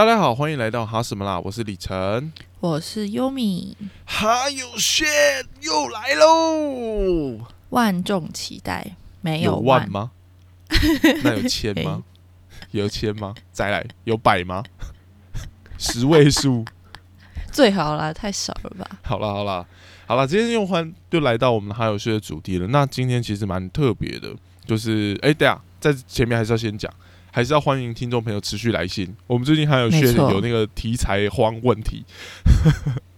大家好，欢迎来到哈什么啦？我是李晨，我是优米，哈有 shit 又来喽！万众期待，没有万吗？那有千吗？有千吗？再来有百吗？十位数最好啦，太少了吧？好了好了好了，今天又欢就来到我们哈有 shit 的主题了。那今天其实蛮特别的，就是哎，对啊，在前面还是要先讲。还是要欢迎听众朋友持续来信。我们最近还有学有那个题材荒问题，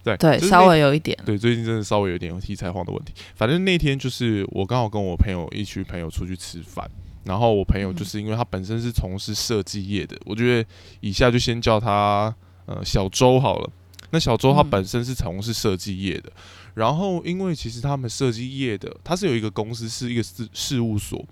对 对，稍微有一点。对，最近真的稍微有一点有题材荒的问题。反正那天就是我刚好跟我朋友一群朋友出去吃饭，然后我朋友就是因为他本身是从事设计业的，我觉得以下就先叫他呃小周好了。那小周他本身是从事设计业的，然后因为其实他们设计业的他是有一个公司是一个事事务所。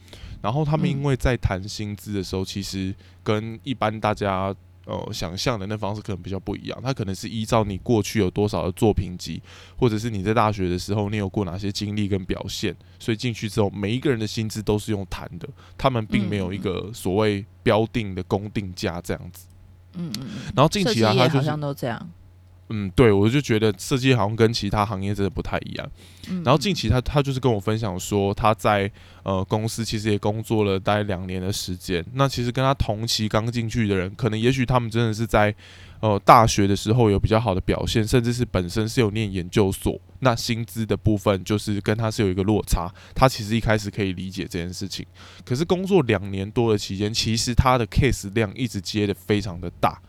然后他们因为在谈薪资的时候，其实跟一般大家呃想象的那方式可能比较不一样。他可能是依照你过去有多少的作品集，或者是你在大学的时候你有过哪些经历跟表现，所以进去之后每一个人的薪资都是用谈的。他们并没有一个所谓标定的公定价这样子。嗯嗯。然后近期啊，他好像都这样。嗯，对，我就觉得设计好像跟其他行业真的不太一样。然后近期他他就是跟我分享说，他在呃公司其实也工作了大概两年的时间。那其实跟他同期刚进去的人，可能也许他们真的是在呃大学的时候有比较好的表现，甚至是本身是有念研究所，那薪资的部分就是跟他是有一个落差。他其实一开始可以理解这件事情，可是工作两年多的期间，其实他的 case 量一直接的非常的大。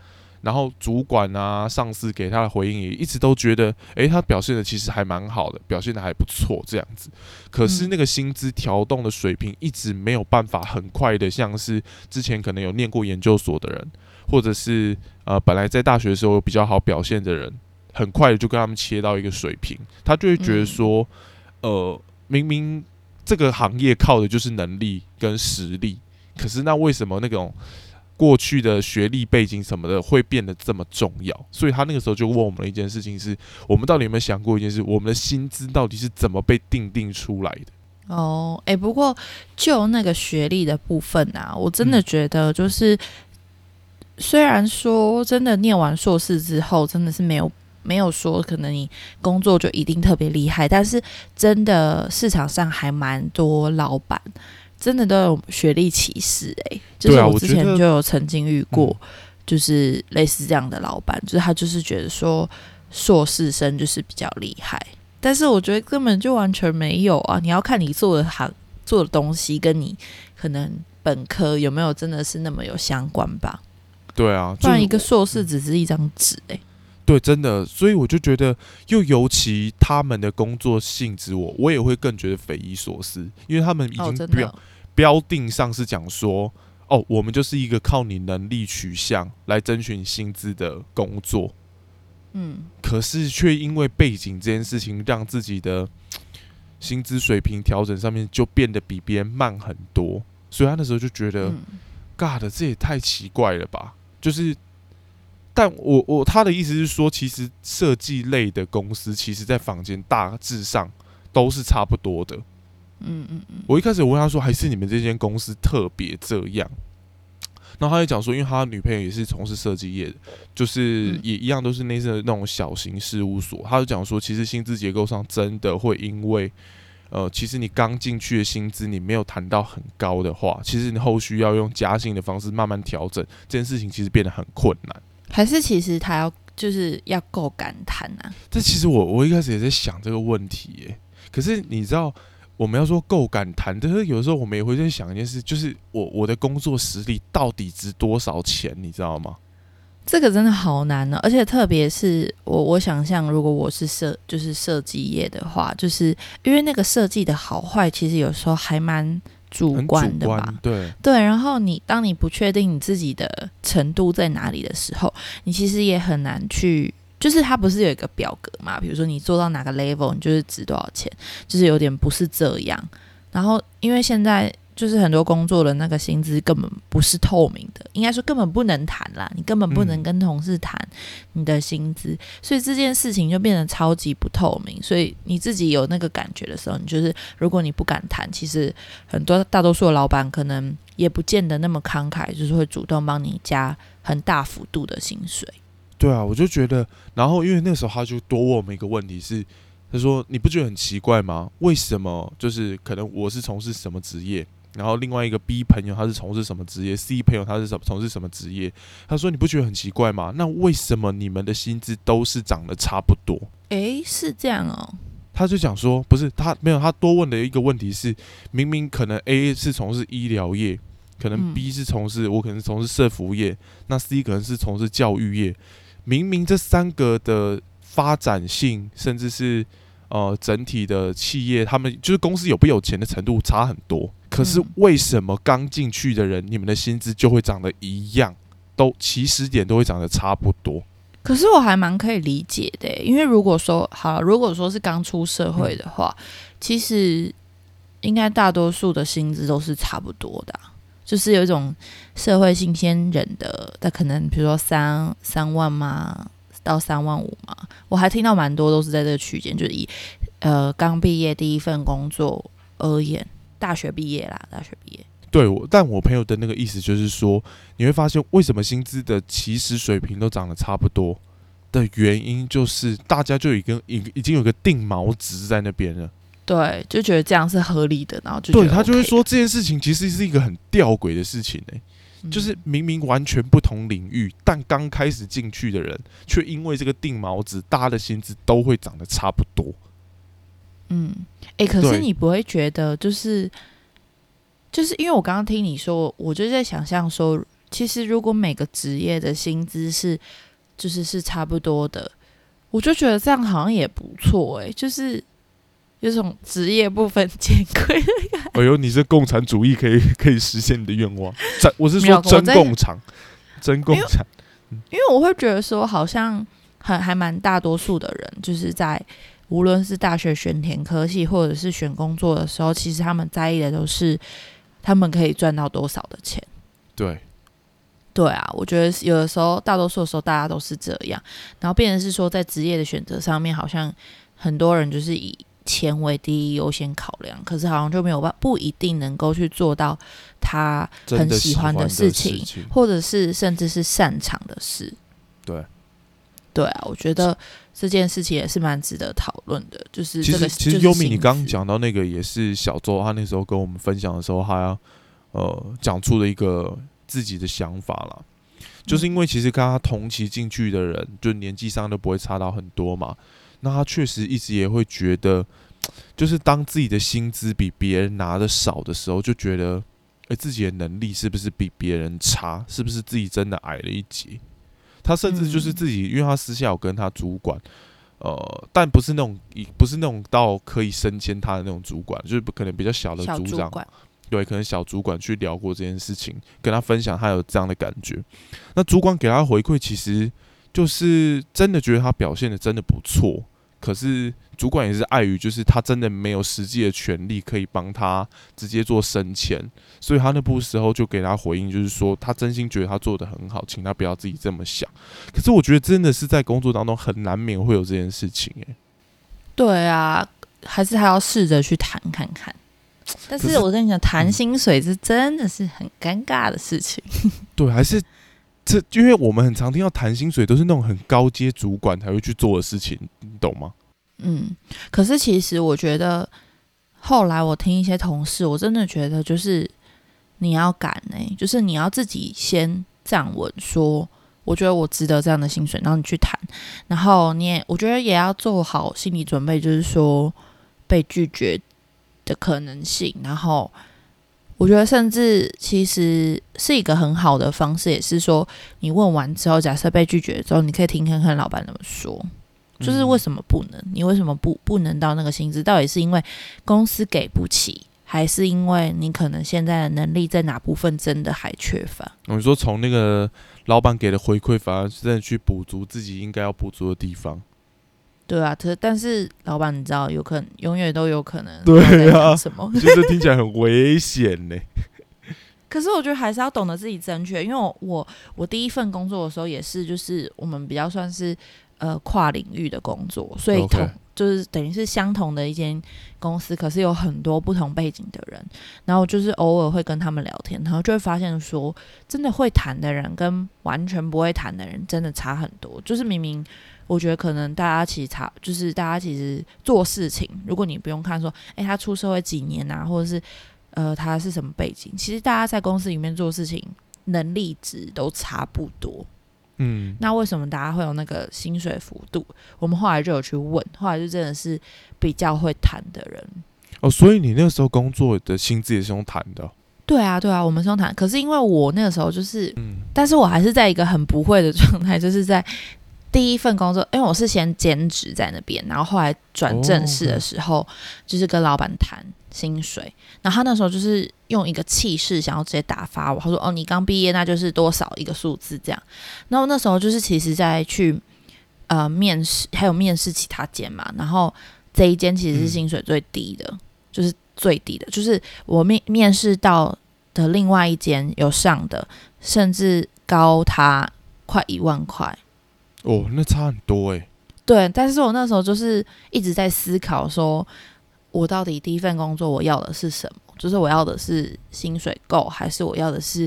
然后主管啊、上司给他的回应也一直都觉得，诶，他表现的其实还蛮好的，表现的还不错这样子。可是那个薪资调动的水平一直没有办法很快的，像是之前可能有念过研究所的人，或者是呃本来在大学的时候比较好表现的人，很快的就跟他们切到一个水平，他就会觉得说，呃，明明这个行业靠的就是能力跟实力，可是那为什么那种？过去的学历背景什么的会变得这么重要，所以他那个时候就问我们一件事情：是我们到底有没有想过一件事？我们的薪资到底是怎么被定定出来的？哦，诶，不过就那个学历的部分啊，我真的觉得就是，虽然说真的念完硕士之后，真的是没有没有说可能你工作就一定特别厉害，但是真的市场上还蛮多老板。真的都有学历歧视哎，就是我之前就有曾经遇过，就是类似这样的老板，就是他就是觉得说硕士生就是比较厉害，但是我觉得根本就完全没有啊！你要看你做的行做的东西跟你可能本科有没有真的是那么有相关吧？对啊，不然一个硕士只是一张纸哎。对，真的，所以我就觉得，又尤其他们的工作性质，我我也会更觉得匪夷所思，因为他们已经标标定上是讲说，哦，我们就是一个靠你能力取向来争取薪资的工作，嗯，可是却因为背景这件事情，让自己的薪资水平调整上面就变得比别人慢很多，所以他那时候就觉得，God，这也太奇怪了吧，就是。但我我他的意思是说，其实设计类的公司，其实在坊间大致上都是差不多的。嗯嗯嗯。我一开始我问他说，还是你们这间公司特别这样？然后他就讲说，因为他女朋友也是从事设计业的，就是也一样都是那些那种小型事务所。他就讲说，其实薪资结构上真的会因为，呃，其实你刚进去的薪资你没有谈到很高的话，其实你后续要用加薪的方式慢慢调整，这件事情其实变得很困难。还是其实他要就是要够敢谈啊？这其实我我一开始也在想这个问题耶。可是你知道，我们要说够敢谈，但是有的时候我们也会在想一件事，就是我我的工作实力到底值多少钱？你知道吗？这个真的好难呢，而且特别是我我想象，如果我是设就是设计业的话，就是因为那个设计的好坏，其实有时候还蛮。主观的吧，对对，然后你当你不确定你自己的程度在哪里的时候，你其实也很难去，就是它不是有一个表格嘛？比如说你做到哪个 level，你就是值多少钱，就是有点不是这样。然后因为现在。就是很多工作的那个薪资根本不是透明的，应该说根本不能谈啦，你根本不能跟同事谈你的薪资，所以这件事情就变得超级不透明。所以你自己有那个感觉的时候，你就是如果你不敢谈，其实很多大多数的老板可能也不见得那么慷慨，就是会主动帮你加很大幅度的薪水。对啊，我就觉得，然后因为那时候他就多问我们一个问题是，他说你不觉得很奇怪吗？为什么就是可能我是从事什么职业，然后另外一个 B 朋友他是从事什么职业，C 朋友他是什从事什么职业？他说你不觉得很奇怪吗？那为什么你们的薪资都是涨得差不多？诶，是这样哦。他就讲说，不是他没有，他多问的一个问题是，明明可能 A 是从事医疗业，可能 B 是从事我可能是从事社服业，那 C 可能是从事教育业。明明这三个的发展性，甚至是呃整体的企业，他们就是公司有不有钱的程度差很多。可是为什么刚进去的人，你们的薪资就会长得一样，都起始点都会长得差不多？可是我还蛮可以理解的，因为如果说好，如果说是刚出社会的话，其实应该大多数的薪资都是差不多的。就是有一种社会新鲜人的，他可能比如说三三万嘛，到三万五嘛，我还听到蛮多都是在这个区间，就是以呃刚毕业第一份工作而言，大学毕业啦，大学毕业。对，我但我朋友的那个意思就是说，你会发现为什么薪资的起始水平都涨得差不多的原因，就是大家就已经已已经有个定锚值在那边了。对，就觉得这样是合理的，然后就对他就会说这件事情其实是一个很吊诡的事情呢，就是明明完全不同领域，但刚开始进去的人，却因为这个定锚子，大家的薪资都会长得差不多。嗯，哎，可是你不会觉得就是就是因为我刚刚听你说，我就在想象说，其实如果每个职业的薪资是就是是差不多的，我就觉得这样好像也不错哎，就是。有种职业不分钱贵的感觉。哎呦，你这共产主义可以 可以实现你的愿望？真我是说真共产，真共产。因为我会觉得说，好像很还蛮大多数的人，就是在无论是大学选填科系，或者是选工作的时候，其实他们在意的都是他们可以赚到多少的钱。对，对啊，我觉得有的时候，大多数的时候，大家都是这样。然后变成是说，在职业的选择上面，好像很多人就是以。钱为第一优先考量，可是好像就没有办，不一定能够去做到他很喜欢的事情，或者是甚至是擅长的事。对，对啊，我觉得这件事情也是蛮值得讨论的。就是其实，其实优米，你刚刚讲到那个也是小周，他那时候跟我们分享的时候，他呃讲出了一个自己的想法了，就是因为其实跟他同期进去的人，就年纪上都不会差到很多嘛。那他确实一直也会觉得，就是当自己的薪资比别人拿的少的时候，就觉得，哎，自己的能力是不是比别人差？是不是自己真的矮了一截？他甚至就是自己，因为他私下有跟他主管，呃，但不是那种，不是那种到可以升迁他的那种主管，就是可能比较小的组长，对，可能小主管去聊过这件事情，跟他分享他有这样的感觉。那主管给他回馈，其实就是真的觉得他表现的真的不错。可是主管也是碍于，就是他真的没有实际的权利可以帮他直接做升迁，所以他那部时候就给他回应，就是说他真心觉得他做的很好，请他不要自己这么想。可是我觉得真的是在工作当中很难免会有这件事情，诶。对啊，还是还要试着去谈看看。但是我跟你讲，谈薪水是真的是很尴尬的事情。对，还是。这因为我们很常听到谈薪水，都是那种很高阶主管才会去做的事情，你懂吗？嗯，可是其实我觉得，后来我听一些同事，我真的觉得就是你要敢呢，就是你要自己先站稳，说我觉得我值得这样的薪水，然后你去谈，然后你也我觉得也要做好心理准备，就是说被拒绝的可能性，然后。我觉得，甚至其实是一个很好的方式，也是说，你问完之后，假设被拒绝之后，你可以听看看老板怎么说，就是为什么不能？你为什么不不能到那个薪资？到底是因为公司给不起，还是因为你可能现在的能力在哪部分真的还缺乏？我说从那个老板给的回馈，反而真的去补足自己应该要补足的地方。对啊，可但是老板，你知道，有可能永远都有可能对啊，什么？其实听起来很危险呢。可是我觉得还是要懂得自己正确，因为我我我第一份工作的时候也是，就是我们比较算是呃跨领域的工作，所以同就是等于是相同的一间公司，可是有很多不同背景的人，然后就是偶尔会跟他们聊天，然后就会发现说，真的会谈的人跟完全不会谈的人真的差很多。就是明明我觉得可能大家其实差，就是大家其实做事情，如果你不用看说，诶，他出社会几年啊，或者是呃他是什么背景，其实大家在公司里面做事情能力值都差不多。嗯，那为什么大家会有那个薪水幅度？我们后来就有去问，后来就真的是比较会谈的人。哦，所以你那个时候工作的薪资也是用谈的？对啊，对啊，我们是用谈。可是因为我那个时候就是，嗯，但是我还是在一个很不会的状态，就是在第一份工作，因为我是先兼职在那边，然后后来转正式的时候，就是跟老板谈。薪水，然后他那时候就是用一个气势想要直接打发我，他说：“哦，你刚毕业，那就是多少一个数字这样。”然后那时候就是其实在去呃面试，还有面试其他间嘛，然后这一间其实是薪水最低的，就是最低的，就是我面面试到的另外一间有上的，甚至高他快一万块。哦，那差很多哎。对，但是我那时候就是一直在思考说。我到底第一份工作我要的是什么？就是我要的是薪水够，还是我要的是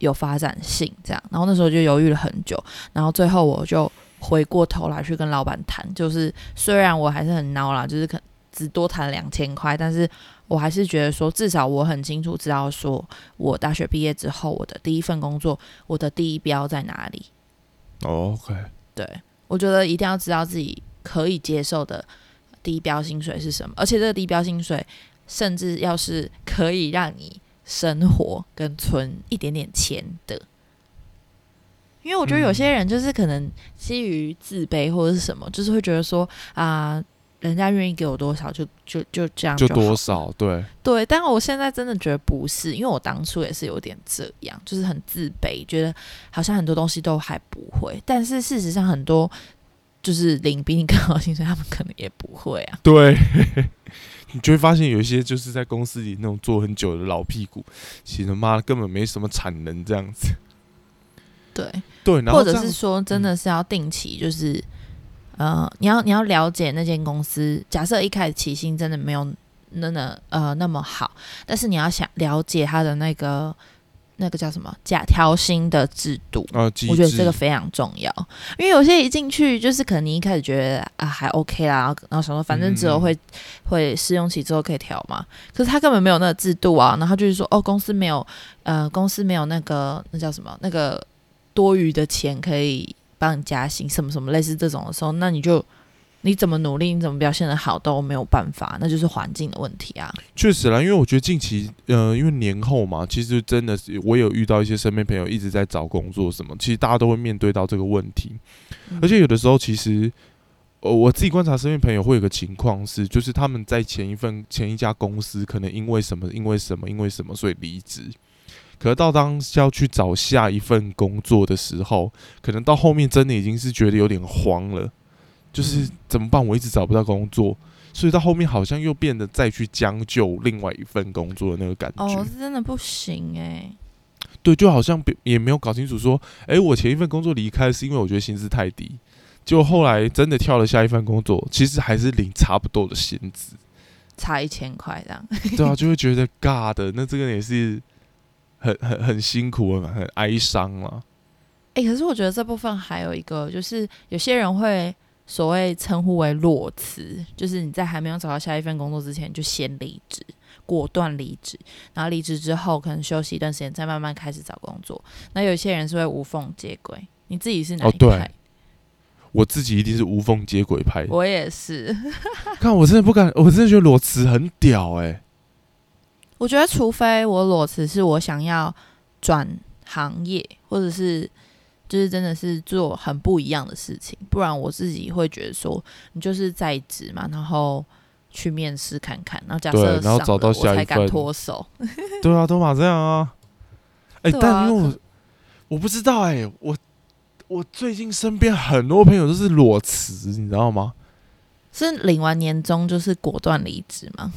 有发展性？这样，然后那时候就犹豫了很久，然后最后我就回过头来去跟老板谈，就是虽然我还是很孬啦，就是可只多谈两千块，但是我还是觉得说，至少我很清楚知道说，我大学毕业之后，我的第一份工作，我的第一标在哪里。OK，对我觉得一定要知道自己可以接受的。低标薪水是什么？而且这个低标薪水，甚至要是可以让你生活跟存一点点钱的，因为我觉得有些人就是可能基于自卑或者是什么，就是会觉得说啊，人家愿意给我多少就就就这样就多少，对对。但我现在真的觉得不是，因为我当初也是有点这样，就是很自卑，觉得好像很多东西都还不会，但是事实上很多。就是领比你更好薪水，他们可能也不会啊。对，你就会发现有一些就是在公司里那种做很久的老屁股，其实妈根本没什么产能这样子。对对，或者是说真的是要定期，就是呃，你要你要了解那间公司。假设一开始起薪真的没有那那呃那么好，但是你要想了解他的那个。那个叫什么假调薪的制度啊？我觉得这个非常重要，因为有些一进去就是可能你一开始觉得啊还 OK 啦，然后想说反正之后会会试用期之后可以调嘛，可是他根本没有那个制度啊，然后就是说哦公司没有呃公司没有那个那叫什么那个多余的钱可以帮你加薪什么什么类似这种的时候，那你就。你怎么努力，你怎么表现的好都没有办法，那就是环境的问题啊。确实啦，因为我觉得近期，呃，因为年后嘛，其实真的是我有遇到一些身边朋友一直在找工作什么，其实大家都会面对到这个问题。而且有的时候，其实，呃，我自己观察身边朋友会有个情况是，就是他们在前一份前一家公司，可能因为什么，因为什么，因为什么，所以离职。可是到当要去找下一份工作的时候，可能到后面真的已经是觉得有点慌了。就是怎么办？我一直找不到工作，所以到后面好像又变得再去将就另外一份工作的那个感觉。哦，是真的不行哎。对，就好像也没有搞清楚说，哎，我前一份工作离开是因为我觉得薪资太低，就后来真的跳了下一份工作，其实还是领差不多的薪资，差一千块这样。对啊，就会觉得尬的，那这个也是很很很辛苦很很哀伤了。哎，可是我觉得这部分还有一个，就是有些人会。所谓称呼为裸辞，就是你在还没有找到下一份工作之前就先离职，果断离职，然后离职之后可能休息一段时间，再慢慢开始找工作。那有些人是会无缝接轨，你自己是哪一派？我自己一定是无缝接轨派。我也是。看，我真的不敢，我真的觉得裸辞很屌哎。我觉得，除非我裸辞是我想要转行业，或者是。就是真的是做很不一样的事情，不然我自己会觉得说，你就是在职嘛，然后去面试看看，然后假设然后找到下一份，脱手。对啊，都马这样啊。哎，但因为我我不知道哎，我我最近身边很多朋友都是裸辞，你知道吗？是领完年终就是果断离职吗？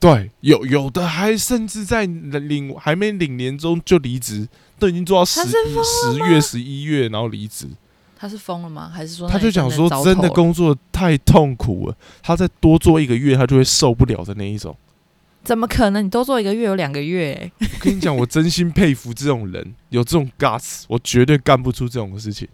对，有有的还甚至在领还没领年终就离职。都已经做到十十月、十一月，然后离职。他是疯了吗？还是说他就讲说真真的的工作太痛苦了，他再多做一个月他就会受不了的那一种。怎么可能？你多做一个月有两个月、欸？我跟你讲，我真心佩服这种人，有这种 guts，我绝对干不出这种事情。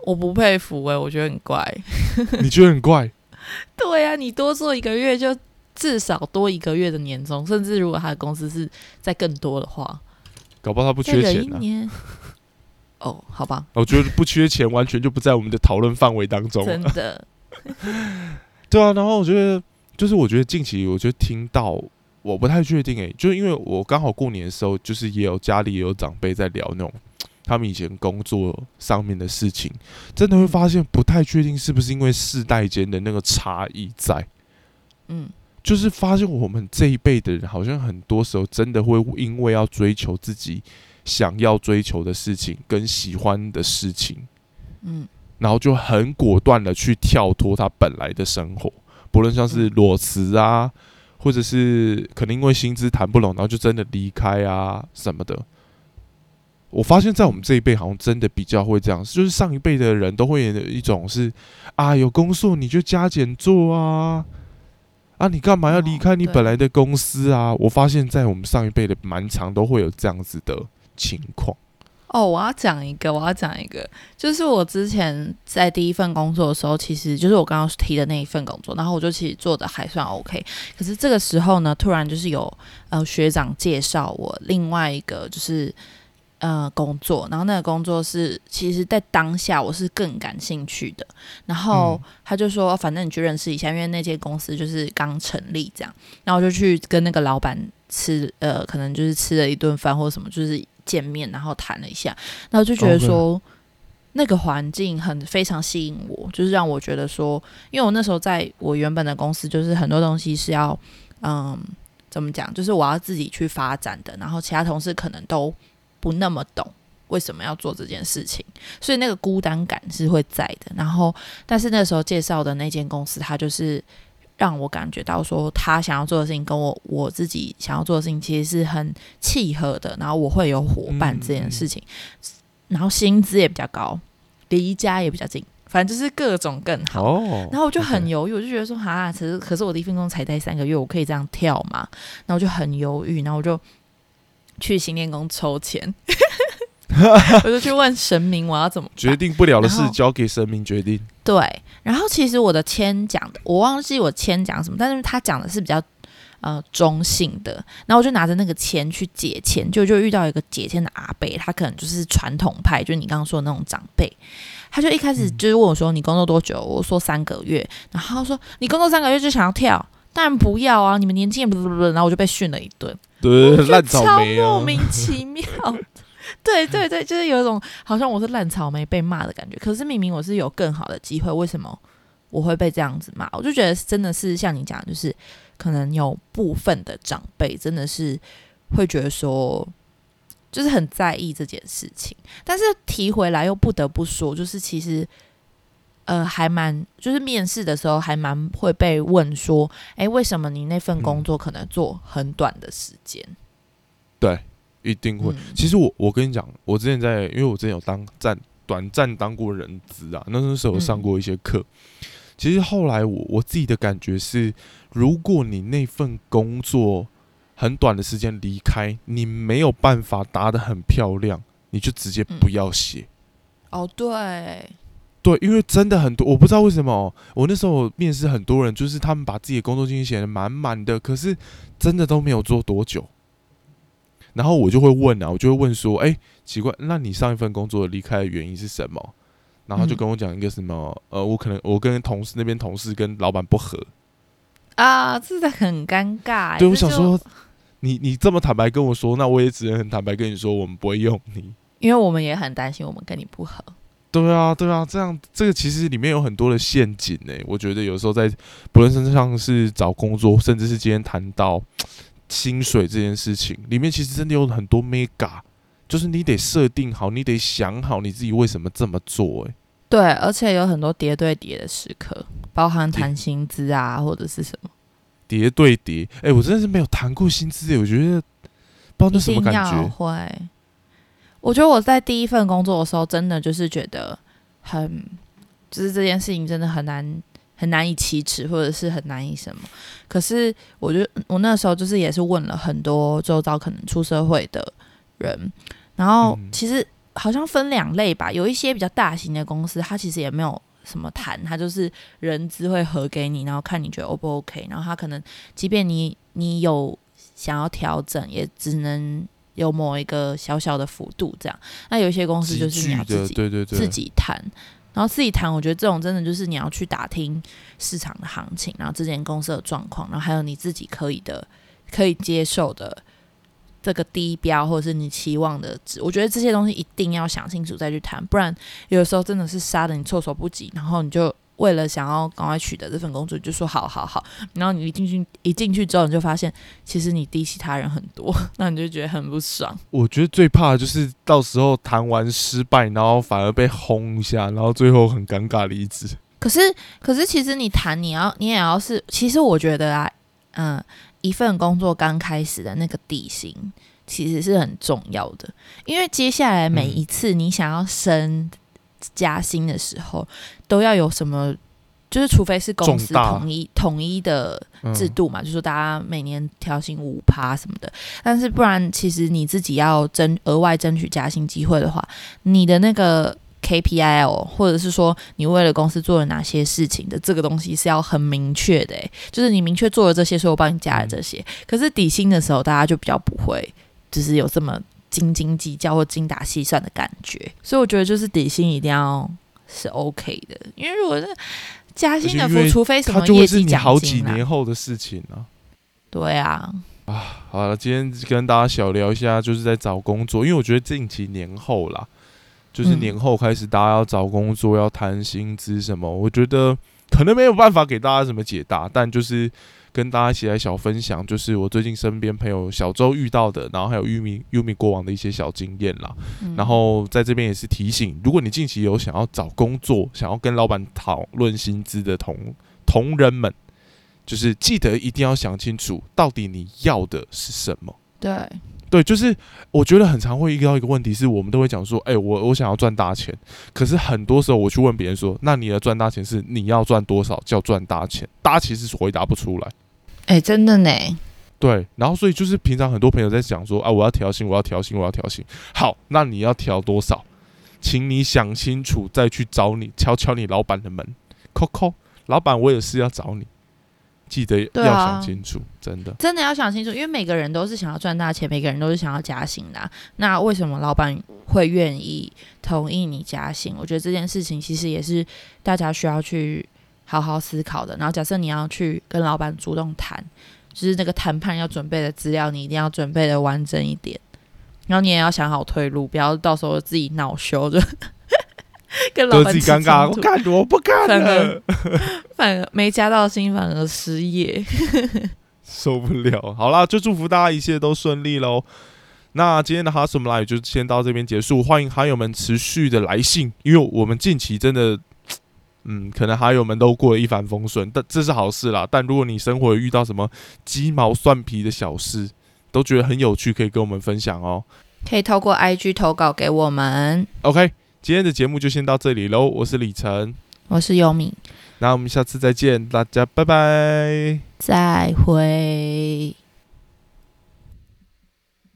我不佩服哎、我觉得很怪。你觉得很怪？对啊，你多做一个月就至少多一个月的年终，甚至如果他的公司是再更多的话，搞不好他不缺钱。哦，好吧，我觉得不缺钱，完全就不在我们的讨论范围当中。真的，对啊，然后我觉得，就是我觉得近期，我觉得听到，我不太确定诶、就是因为我刚好过年的时候，就是也有家里也有长辈在聊那种他们以前工作上面的事情，真的会发现不太确定是不是因为世代间的那个差异在，嗯，就是发现我们这一辈的人，好像很多时候真的会因为要追求自己想要追求的事情跟喜欢的事情，嗯，然后就很果断的去跳脱他本来的生活，不论像是嗯裸辞啊，或者是可能因为薪资谈不拢，然后就真的离开啊什么的。我发现，在我们这一辈，好像真的比较会这样，就是上一辈的人都会有一种是啊，有工作你就加减做啊，啊，你干嘛要离开你本来的公司啊？我发现，在我们上一辈的蛮长都会有这样子的情况。哦，我要讲一个，我要讲一个，就是我之前在第一份工作的时候，其实就是我刚刚提的那一份工作，然后我就其实做的还算 OK。可是这个时候呢，突然就是有呃学长介绍我另外一个就是呃工作，然后那个工作是其实在当下我是更感兴趣的，然后嗯。他就说反正你去认识一下，因为那间公司就是刚成立这样，然后我就去跟那个老板吃呃，可能就是吃了一顿饭或者什么，就是见面，然后谈了一下，然后就觉得说。那个环境很非常吸引我，就是让我觉得说，因为我那时候在我原本的公司，就是很多东西是要，嗯，怎么讲，就是我要自己去发展的，然后其他同事可能都不那么懂为什么要做这件事情，所以那个孤单感是会在的。然后，但是那时候介绍的那间公司，它就是让我感觉到说，他想要做的事情跟我我自己想要做的事情其实是很契合的，然后我会有伙伴这件事情，然后薪资也比较高，离家也比较近，反正就是各种更好。哦，然后我就很犹豫，我就觉得说，哈，可是可是我的一份工才待三个月，我可以这样跳嘛？然后我就很犹豫，然后我就去新练宫抽签，我就去问神明我要怎么决定不了的事交给神明决定。对，然后其实我的签讲的，我忘记我签讲什么，但是他讲的是比较呃中性的，然后我就拿着那个签去解签，就就遇到一个解签的阿伯，他可能就是传统派，就是你刚刚说的那种长辈，他就一开始就是问我说你工作多久，我说三个月，然后他说你工作三个月就想要跳。当然不要啊！你们年轻人不不不，然后我就被训了一顿，对，烂草莓莫！名其妙。对对对，就是有一种好像我是烂草莓被骂的感觉。可是明明我是有更好的机会，为什么我会被这样子骂？我就觉得真的是像你讲，就是可能有部分的长辈真的是会觉得说，就是很在意这件事情。但是提回来又不得不说，就是其实。呃，还蛮就是面试的时候还蛮会被问说，哎，为什么你那份工作可能做很短的时间？对，一定会。嗯其实我我跟你讲，我之前在，因为我之前有当暂短暂当过人资啊，那时候有上过一些课。其实后来我我自己的感觉是，如果你那份工作很短的时间离开，你没有办法答得很漂亮，你就直接不要写。哦，对，对，因为真的很多，我不知道为什么，我那时候面试很多人，就是他们把自己的工作经历写的满满的，可是真的都没有做多久。然后我就会问啊，我就会问说，哎、奇怪，那你上一份工作离开的原因是什么？然后就嗯跟我讲一个什么，呃，我可能我跟同事那边同事跟老板不合。啊，真的很尴尬。对，我，想说，你你这么坦白跟我说，那我也只能很坦白跟你说，我们不会用你。因为我们也很担心我们跟你不合。对啊，对啊，这样这个其实里面有很多的陷阱呢。我觉得有时候在不论身上是找工作，甚至是今天谈到 薪水这件事情，里面其实真的有很多 mega，就是你得设定好，你得想好你自己为什么这么做。哎，对，而且有很多叠对叠的时刻，包含谈薪资啊，或者是什么，叠对叠，哎，我真的是没有谈过薪资诶，我觉得不知道那什么感觉。会。我觉得我在第一份工作的时候，真的就是觉得很，就是这件事情真的很难很难以启齿，或者是很难以什么。可是我觉得我那时候就是也是问了很多周遭可能出社会的人，然后其实好像分两类吧，有一些比较大型的公司，它其实也没有什么谈，它就是人资会合给你，然后看你觉得 O 不 OK，然后他可能即便你你有想要调整，也只能。有某一个小小的幅度，这样。那有一些公司就是你要自己对对对自己谈，然后自己谈。我觉得这种真的就是你要去打听市场的行情，然后这间公司的状况，然后还有你自己可以的、可以接受的这个低标，或者是你期望的值。我觉得这些东西一定要想清楚再去谈，不然有的时候真的是杀的你措手不及，然后你就。为了想要赶快取得这份工作，就说好好好。然后你一进去一进去之后，你就发现其实你低其他人很多，那你就觉得很不爽。我觉得最怕的就是到时候谈完失败，然后反而被轰一下，然后最后很尴尬离职。可是，可是其实你谈，你要你也要是，其实我觉得啊，嗯，一份工作刚开始的那个底薪其实是很重要的，因为接下来每一次你想要升。加薪的时候都要有什么？就是除非是公司统一统一的制度嘛，就说大家每年调薪五趴什么的。但是不然，其实你自己要争额外争取加薪机会的话，你的那个 KPI 哦，或者是说你为了公司做了哪些事情的这个东西是要很明确的。诶，就是你明确做了这些，所以我帮你加了这些。可是底薪的时候，大家就比较不会，就是有这么。斤斤计较或精打细算的感觉，所以我觉得就是底薪一定要是 OK 的，因为如果是加薪的，除非什么业绩奖金好几年后的事情呢？对啊，啊，好了，今天跟大家小聊一下，就是在找工作，因为我觉得近期年后啦，就是年后开始大家要找工作，要谈薪资什么，我觉得可能没有办法给大家什么解答，但就是。跟大家一起来小分享，就是我最近身边朋友小周遇到的，然后还有玉米玉米过往的一些小经验啦。然后在这边也是提醒，如果你近期有想要找工作、想要跟老板讨论薪资的同同仁们，就是记得一定要想清楚，到底你要的是什么。对对，就是我觉得很常会遇到一个问题，是我们都会讲说，哎，我我想要赚大钱，可是很多时候我去问别人说，那你的赚大钱是你要赚多少叫赚大钱？大家其实回答不出来。哎，真的呢。对，然后所以就是平常很多朋友在讲说啊，我要调薪，我要调薪，我要调薪。好，那你要调多少？请你想清楚再去找你敲敲你老板的门，扣扣，老板，我有事要找你，记得要想清楚，真的，真的要想清楚，因为每个人都是想要赚大钱，每个人都是想要加薪的。那为什么老板会愿意同意你加薪？我觉得这件事情其实也是大家需要去。好好思考的，然后假设你要去跟老板主动谈，就是那个谈判要准备的资料，你一定要准备的完整一点，然后你也要想好退路，不要到时候自己恼羞着 跟老板自己尴尬，我干我不干了，反而 没加到薪，反而失业，受不了。好啦，就祝福大家一切都顺利喽。那今天的哈什么来就先到这边结束，欢迎哈友们持续的来信，因为我们近期真的。嗯，可能还有们都过得一帆风顺，但这是好事啦。但如果你生活遇到什么鸡毛蒜皮的小事，都觉得很有趣，可以跟我们分享哦。可以透过 IG 投稿给我们。OK，今天的节目就先到这里喽。我是李晨，我是优米，那我们下次再见，大家拜拜，再会。